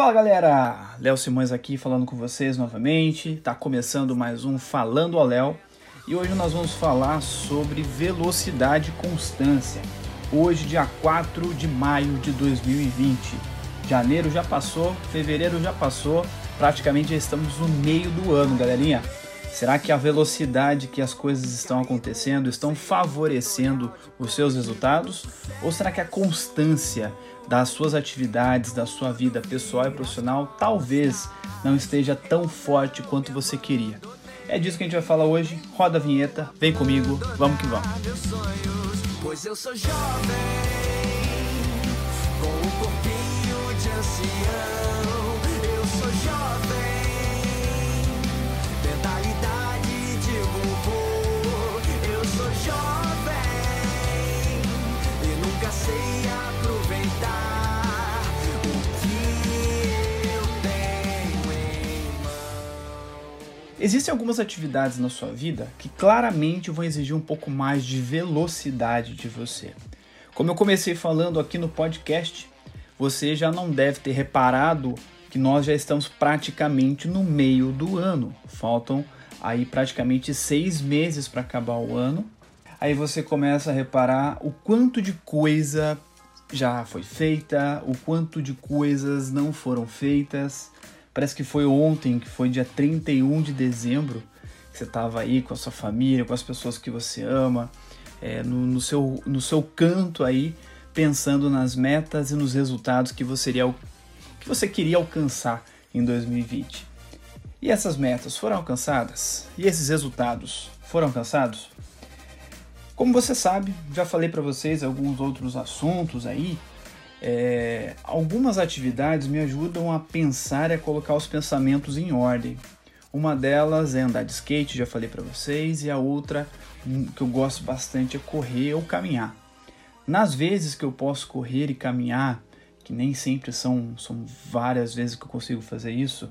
Fala galera, Léo Simões aqui falando com vocês novamente. Tá começando mais um Falando ao Léo e hoje nós vamos falar sobre velocidade e constância. Hoje, dia 4 de maio de 2020. Janeiro já passou, fevereiro já passou, praticamente já estamos no meio do ano, galerinha. Será que a velocidade que as coisas estão acontecendo estão favorecendo os seus resultados? Ou será que a constância das suas atividades, da sua vida pessoal e profissional, talvez não esteja tão forte quanto você queria? É disso que a gente vai falar hoje. Roda a vinheta, vem comigo, vamos que vamos. Pois eu sou jovem, com um corpinho de ancião. Eu sou jovem. Existem algumas atividades na sua vida que claramente vão exigir um pouco mais de velocidade de você. Como eu comecei falando aqui no podcast, você já não deve ter reparado que nós já estamos praticamente no meio do ano. Faltam aí praticamente seis meses para acabar o ano. Aí você começa a reparar o quanto de coisa já foi feita, o quanto de coisas não foram feitas. Parece que foi ontem, que foi dia 31 de dezembro, que você estava aí com a sua família, com as pessoas que você ama, é, no, no, seu, no seu canto aí, pensando nas metas e nos resultados que você, iria, que você queria alcançar em 2020. E essas metas foram alcançadas? E esses resultados foram alcançados? Como você sabe, já falei para vocês alguns outros assuntos aí é, algumas atividades me ajudam a pensar e a colocar os pensamentos em ordem. Uma delas é andar de skate, já falei para vocês, e a outra hum, que eu gosto bastante é correr ou caminhar. Nas vezes que eu posso correr e caminhar, que nem sempre são, são várias vezes que eu consigo fazer isso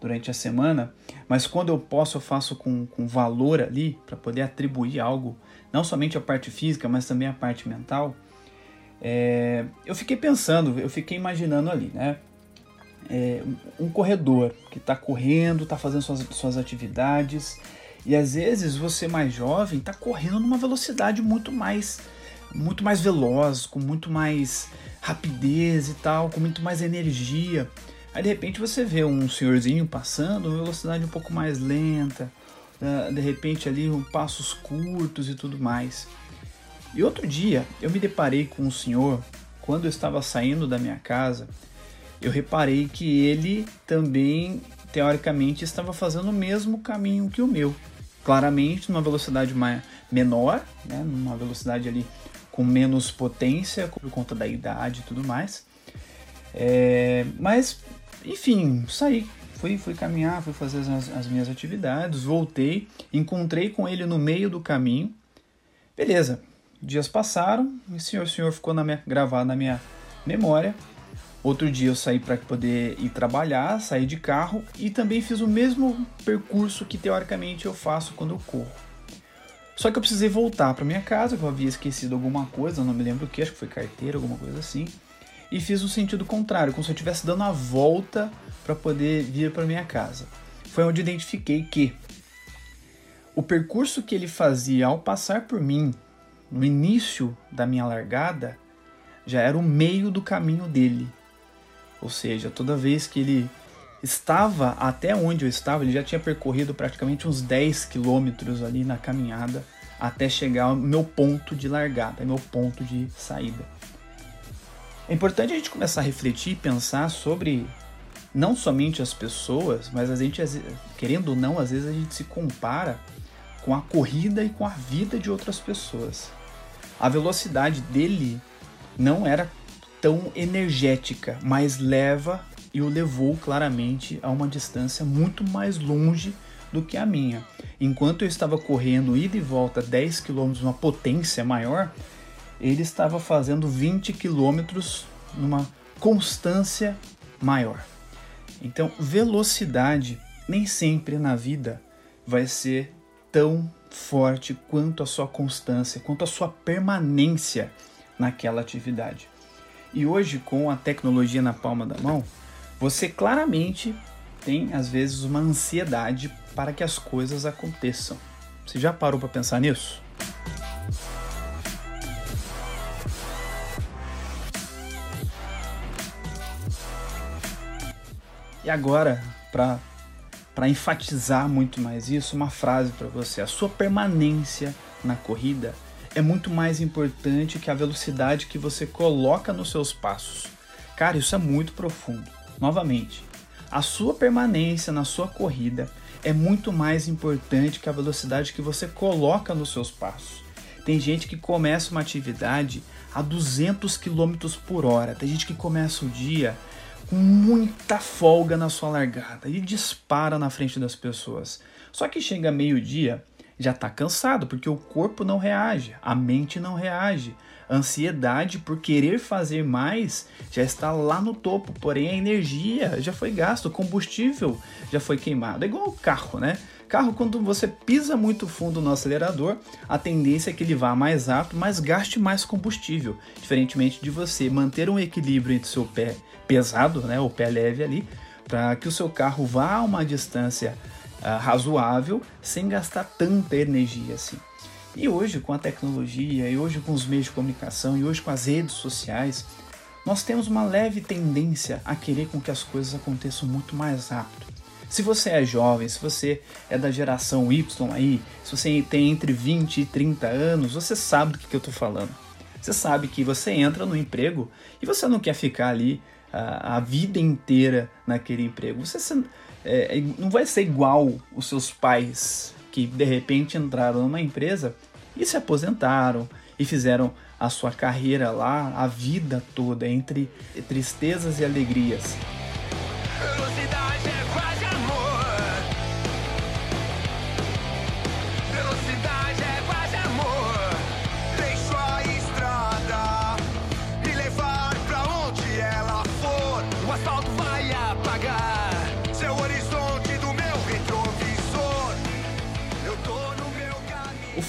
durante a semana, mas quando eu posso, eu faço com, com valor ali, para poder atribuir algo, não somente a parte física, mas também a parte mental é, eu fiquei pensando, eu fiquei imaginando ali, né? É, um corredor que está correndo, está fazendo suas, suas atividades, e às vezes você mais jovem está correndo numa velocidade muito mais muito mais veloz, com muito mais rapidez e tal, com muito mais energia. Aí de repente você vê um senhorzinho passando, uma velocidade um pouco mais lenta, de repente ali um passos curtos e tudo mais. E outro dia eu me deparei com um senhor, quando eu estava saindo da minha casa, eu reparei que ele também, teoricamente, estava fazendo o mesmo caminho que o meu. Claramente, numa velocidade mais, menor, né, numa velocidade ali com menos potência, por conta da idade e tudo mais. É, mas, enfim, saí, fui, fui caminhar, fui fazer as, as minhas atividades, voltei, encontrei com ele no meio do caminho. Beleza, Dias passaram e o senhor, senhor ficou na minha, gravado na minha memória. Outro dia eu saí para poder ir trabalhar, saí de carro e também fiz o mesmo percurso que teoricamente eu faço quando eu corro. Só que eu precisei voltar para minha casa, que eu havia esquecido alguma coisa, não me lembro o que, acho que foi carteira, alguma coisa assim. E fiz o sentido contrário, como se eu estivesse dando a volta para poder vir para minha casa. Foi onde identifiquei que o percurso que ele fazia ao passar por mim no início da minha largada, já era o meio do caminho dele. Ou seja, toda vez que ele estava até onde eu estava, ele já tinha percorrido praticamente uns 10 quilômetros ali na caminhada até chegar ao meu ponto de largada, meu ponto de saída. É importante a gente começar a refletir e pensar sobre não somente as pessoas, mas a gente, querendo ou não, às vezes a gente se compara com a corrida e com a vida de outras pessoas a velocidade dele não era tão energética, mas leva e o levou claramente a uma distância muito mais longe do que a minha. Enquanto eu estava correndo ida e volta 10 km numa potência maior, ele estava fazendo 20 km numa constância maior. Então, velocidade nem sempre na vida vai ser tão forte quanto a sua constância, quanto a sua permanência naquela atividade. E hoje, com a tecnologia na palma da mão, Você claramente tem às vezes uma ansiedade para que as coisas aconteçam. Você já parou para pensar nisso? E agora, para enfatizar muito mais isso, uma frase para você: a sua permanência na corrida é muito mais importante que a velocidade que você coloca nos seus passos. Cara, isso é muito profundo. Novamente, a sua permanência na sua corrida é muito mais importante que a velocidade que você coloca nos seus passos. Tem gente que começa uma atividade a 200 km por hora. Tem gente que começa o dia com muita folga na sua largada e dispara na frente das pessoas. Só que chega meio-dia, já está cansado porque o corpo não reage, a mente não reage. Ansiedade por querer fazer mais já está lá no topo, porém a energia já foi gasta, o combustível já foi queimado. É igual o carro, né? Carro, quando você pisa muito fundo no acelerador, a tendência é que ele vá mais rápido, mas gaste mais combustível. Diferentemente de você manter um equilíbrio entre seu pé pesado, né, o pé leve ali, para que o seu carro vá a uma distância uh, razoável sem gastar tanta energia assim. E hoje, com a tecnologia, e hoje com os meios de comunicação, e hoje com as redes sociais, nós temos uma leve tendência a querer com que as coisas aconteçam muito mais rápido. Se você é jovem, se você é da geração Y aí, se você tem entre 20 e 30 anos, você sabe do que, que eu estou falando. Você sabe que você entra no emprego e você não quer ficar ali a, a vida inteira naquele emprego. Você é, é, não vai ser igual os seus pais que de repente entraram numa empresa e se aposentaram e fizeram a sua carreira lá a vida toda entre tristezas e alegrias.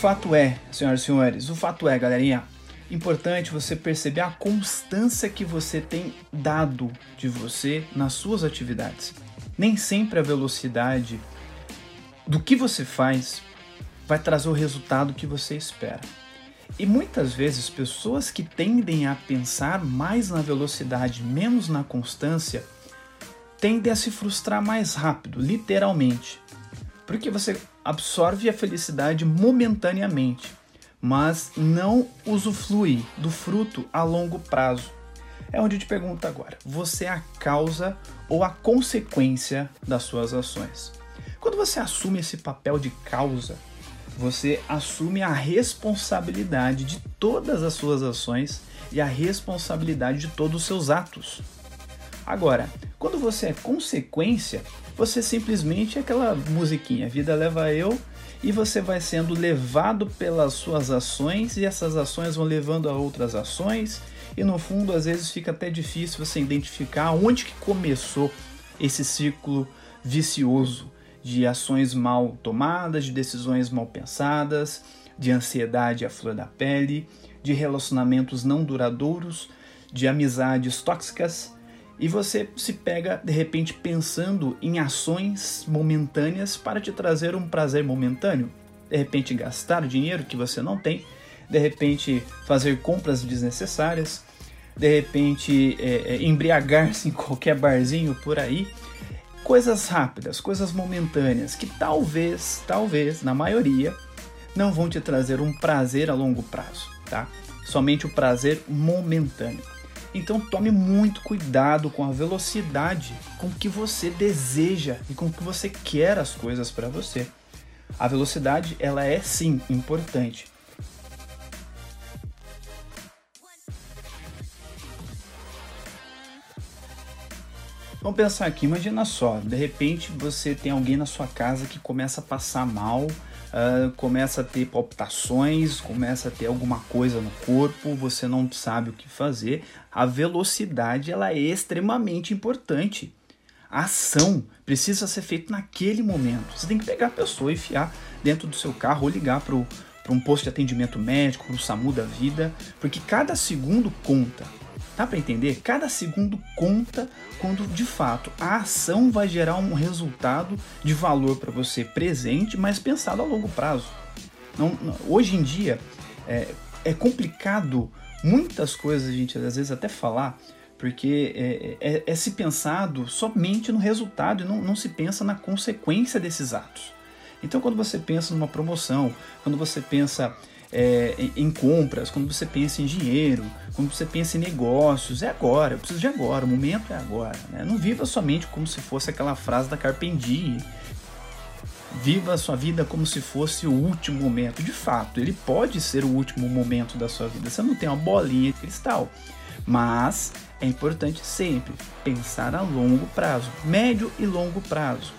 Fato é, senhoras e senhores, o fato é, galerinha, importante você perceber a constância que você tem dado de você nas suas atividades. Nem sempre a velocidade do que você faz vai trazer o resultado que você espera. E muitas vezes pessoas que tendem a pensar mais na velocidade, menos na constância, tendem a se frustrar mais rápido, literalmente. Porque você absorve a felicidade momentaneamente, mas não usufrui do fruto a longo prazo. É onde eu te pergunto agora: você é a causa ou a consequência das suas ações? Quando você assume esse papel de causa, você assume a responsabilidade de todas as suas ações e a responsabilidade de todos os seus atos. Agora, quando você é consequência, você simplesmente é aquela musiquinha, vida leva eu, e você vai sendo levado pelas suas ações e essas ações vão levando a outras ações e no fundo às vezes fica até difícil você identificar onde que começou esse ciclo vicioso de ações mal tomadas, de decisões mal pensadas, de ansiedade à flor da pele, de relacionamentos não duradouros, de amizades tóxicas e você se pega de repente pensando em ações momentâneas para te trazer um prazer momentâneo. De repente gastar dinheiro que você não tem, de repente fazer compras desnecessárias, de repente é, é, embriagar-se em qualquer barzinho por aí. Coisas rápidas, coisas momentâneas que talvez, talvez, na maioria, não vão te trazer um prazer a longo prazo, tá? Somente o prazer momentâneo. Então tome muito cuidado com a velocidade com que você deseja e com que você quer as coisas para você. A velocidade ela é sim importante. Vamos pensar aqui, imagina só, de repente você tem alguém na sua casa que começa a passar mal, uh, começa a ter palpitações, começa a ter alguma coisa no corpo, você não sabe o que fazer. A velocidade ela é extremamente importante. A ação precisa ser feita naquele momento. Você tem que pegar a pessoa e enfiar dentro do seu carro ou ligar para um posto de atendimento médico, para o SAMU da vida, porque cada segundo conta. Dá para entender? Cada segundo conta quando de fato a ação vai gerar um resultado de valor para você presente, mas pensado a longo prazo. Não, não, hoje em dia é, é, complicado muitas coisas a gente às vezes até falar, porque é, é, é se pensado somente no resultado e não, não se pensa na consequência desses atos. Então, quando você pensa numa promoção, quando você pensa é, em, compras, quando você pensa em dinheiro, quando você pensa em negócios, é agora, eu preciso de agora, o momento é agora. Né? Não viva somente como se fosse aquela frase da Carpendi. Viva a sua vida como se fosse o último momento. De fato, ele pode ser o último momento da sua vida. Você não tem uma bolinha de cristal. Mas é importante sempre pensar a longo prazo, médio e longo prazo.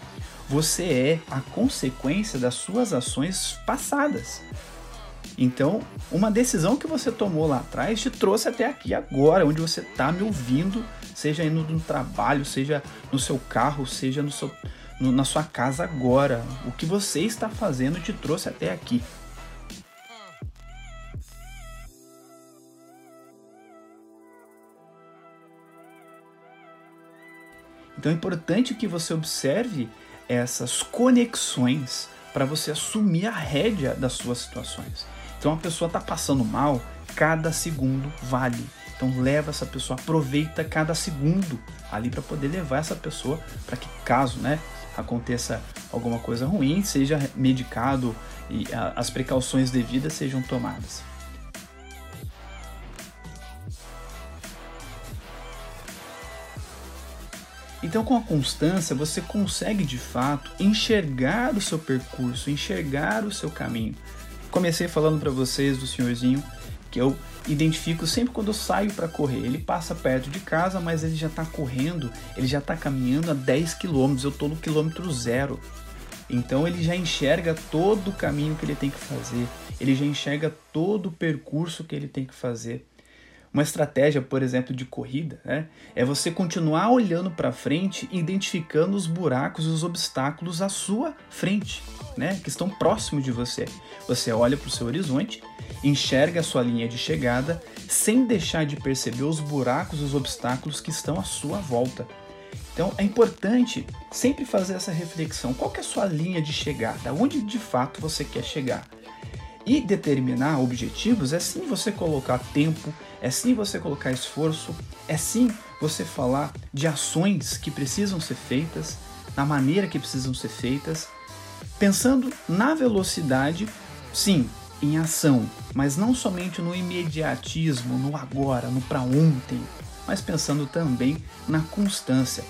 Você é a consequência das suas ações passadas. Então, uma decisão que você tomou lá atrás te trouxe até aqui agora, onde você está me ouvindo, seja indo no trabalho, seja no seu carro, seja no seu, no, na sua casa agora. O que você está fazendo te trouxe até aqui. Então é importante que você observe essas conexões para você assumir a rédea das suas situações. Então a pessoa está passando mal, cada segundo vale. Então leva essa pessoa, aproveita cada segundo ali para poder levar essa pessoa para que caso, né, aconteça alguma coisa ruim, seja medicado e as precauções devidas sejam tomadas. Então, com a constância, você consegue de fato enxergar o seu percurso, enxergar o seu caminho. Comecei falando para vocês do senhorzinho que eu identifico sempre quando eu saio para correr. Ele passa perto de casa, mas ele já está correndo, ele já está caminhando a 10 quilômetros. Eu estou no quilômetro zero. Então ele já enxerga todo o caminho que ele tem que fazer, ele já enxerga todo o percurso que ele tem que fazer. Uma estratégia, por exemplo, de corrida, né, é você continuar olhando para frente, identificando os buracos e os obstáculos à sua frente, né, que estão próximos de você. Você olha para o seu horizonte, enxerga a sua linha de chegada, sem deixar de perceber os buracos e os obstáculos que estão à sua volta. Então é importante sempre fazer essa reflexão. Qual é a sua linha de chegada? Onde de fato você quer chegar? E determinar objetivos é sim você colocar tempo, é sim você colocar esforço, é sim você falar de ações que precisam ser feitas, da maneira que precisam ser feitas, pensando na velocidade, sim, em ação, mas não somente no imediatismo, no agora, no para ontem, mas pensando também na constância,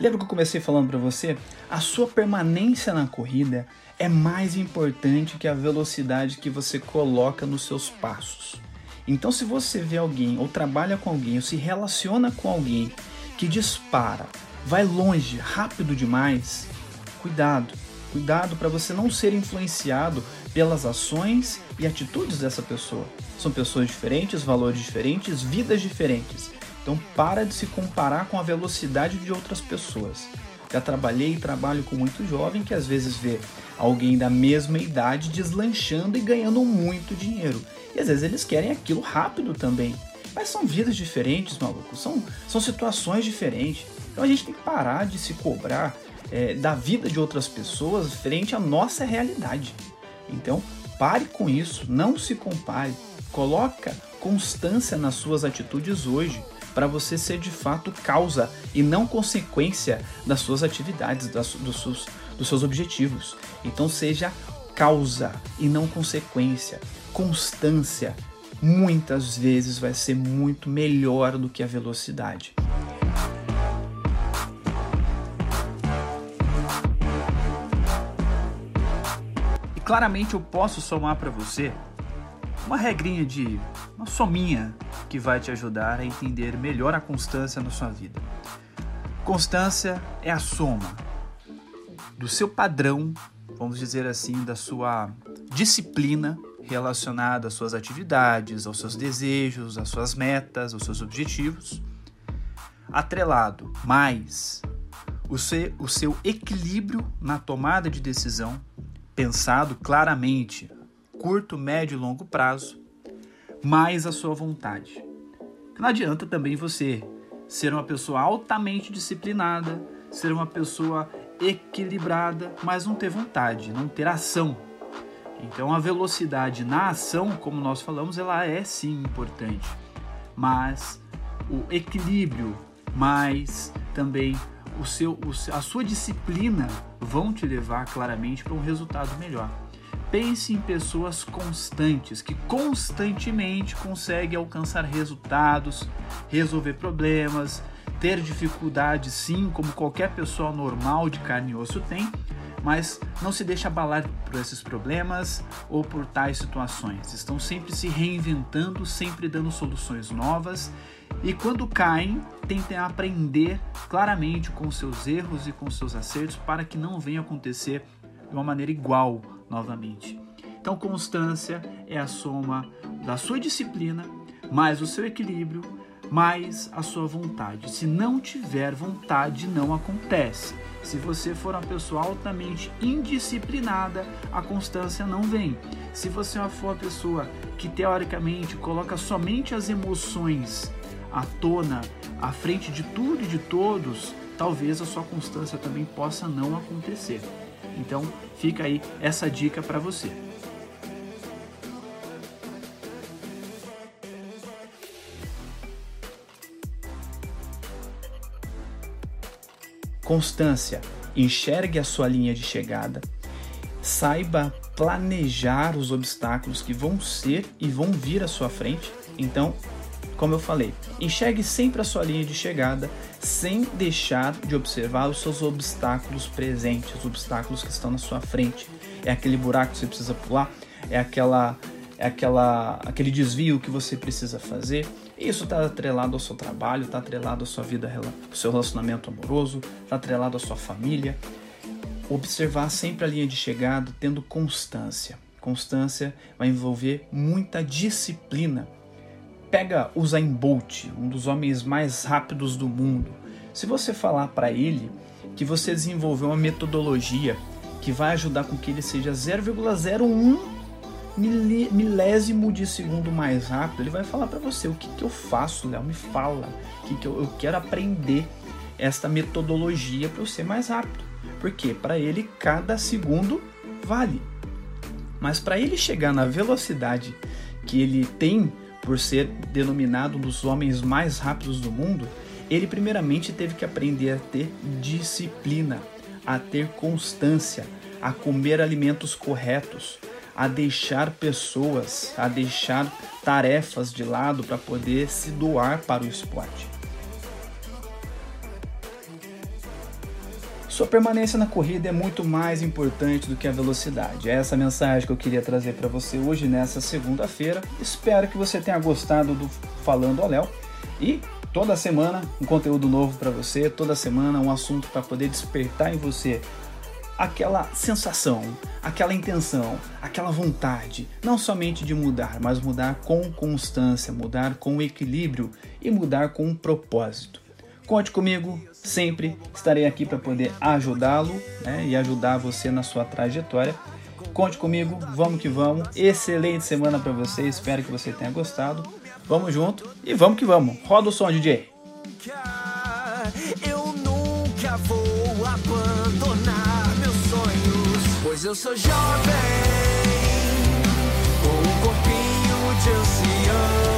Lembra que eu comecei falando para você? A sua permanência na corrida é mais importante que a velocidade que você coloca nos seus passos. Então, se você vê alguém, ou trabalha com alguém, ou se relaciona com alguém que dispara, vai longe, rápido demais, cuidado. Cuidado para você não ser influenciado pelas ações e atitudes dessa pessoa. São pessoas diferentes, valores diferentes, vidas diferentes. Então para de se comparar com a velocidade de outras pessoas. Já trabalhei e trabalho com muito jovem que às vezes vê alguém da mesma idade deslanchando e ganhando muito dinheiro. E às vezes eles querem aquilo rápido também. Mas são vidas diferentes, maluco. São, são situações diferentes. Então a gente tem que parar de se cobrar é, da vida de outras pessoas frente à nossa realidade. Então pare com isso, não se compare. Coloca constância nas suas atitudes hoje para você ser de fato causa e não consequência das suas atividades, das, dos, seus, dos seus objetivos. Então seja causa e não consequência. Constância muitas vezes vai ser muito melhor do que a velocidade. E claramente eu posso somar para você uma regrinha de uma sominha que vai te ajudar a entender melhor a constância na sua vida. Constância é a soma do seu padrão, vamos dizer assim, da sua disciplina relacionada às suas atividades, aos seus desejos, às suas metas, aos seus objetivos, atrelado mais o seu, o seu equilíbrio na tomada de decisão pensado claramente, curto, médio e longo prazo, mais a sua vontade. Não adianta também você ser uma pessoa altamente disciplinada, ser uma pessoa equilibrada, mas não ter vontade, não ter ação. Então a velocidade na ação, como nós falamos, ela é sim importante, mas o equilíbrio, mais também o seu, a sua disciplina vão te levar claramente para um resultado melhor. Pense em pessoas constantes, que constantemente conseguem alcançar resultados, resolver problemas, ter dificuldades sim, como qualquer pessoa normal de carne e osso tem, mas não se deixa abalar por esses problemas ou por tais situações. Estão sempre se reinventando, sempre dando soluções novas e quando caem, tentem aprender claramente com seus erros e com seus acertos para que não venha acontecer de uma maneira igual novamente. Então, constância é a soma da sua disciplina, mais o seu equilíbrio, mais a sua vontade. Se não tiver vontade, não acontece. Se você for uma pessoa altamente indisciplinada, a constância não vem. Se você for uma pessoa que teoricamente coloca somente as emoções à tona, à frente de tudo e de todos, talvez a sua constância também possa não acontecer. Então, fica aí essa dica para você. Constância. Enxergue a sua linha de chegada. Saiba planejar os obstáculos que vão ser e vão vir à sua frente. Então, como eu falei, enxergue sempre a sua linha de chegada sem deixar de observar os seus obstáculos presentes, os obstáculos que estão na sua frente. É aquele buraco que você precisa pular, é aquela é aquela aquele desvio que você precisa fazer. Isso está atrelado ao seu trabalho, está atrelado à sua vida, ao seu relacionamento amoroso, está atrelado à sua família. Observar sempre a linha de chegada, tendo constância. Constância vai envolver muita disciplina Pega o Zayn Bolt, um dos homens mais rápidos do mundo. Se você falar para ele que você desenvolveu uma metodologia que vai ajudar com que ele seja 0,01 milésimo de segundo mais rápido, ele vai falar para você o que, que eu faço, Léo, me fala, que, que eu, eu quero aprender esta metodologia para eu ser mais rápido. Porque para ele cada segundo vale. Mas para ele chegar na velocidade que ele tem por ser denominado um dos homens mais rápidos do mundo, ele primeiramente teve que aprender a ter disciplina, a ter constância, a comer alimentos corretos, a deixar pessoas, a deixar tarefas de lado para poder se doar para o esporte. Sua permanência na corrida é muito mais importante do que a velocidade. É essa mensagem que eu queria trazer para você hoje nessa segunda-feira. Espero que você tenha gostado do Falando ao Léo e toda semana um conteúdo novo para você, toda semana um assunto para poder despertar em você aquela sensação, aquela intenção, aquela vontade, não somente de mudar, mas mudar com constância, mudar com equilíbrio e mudar com um propósito. Conte comigo, sempre estarei aqui para poder ajudá-lo né, e ajudar você na sua trajetória. Conte comigo, vamos que vamos. Excelente semana para você, espero que você tenha gostado. Vamos junto e vamos que vamos. Roda o som, DJ. Eu nunca vou abandonar meus sonhos, pois eu sou jovem, com um corpinho de ancião.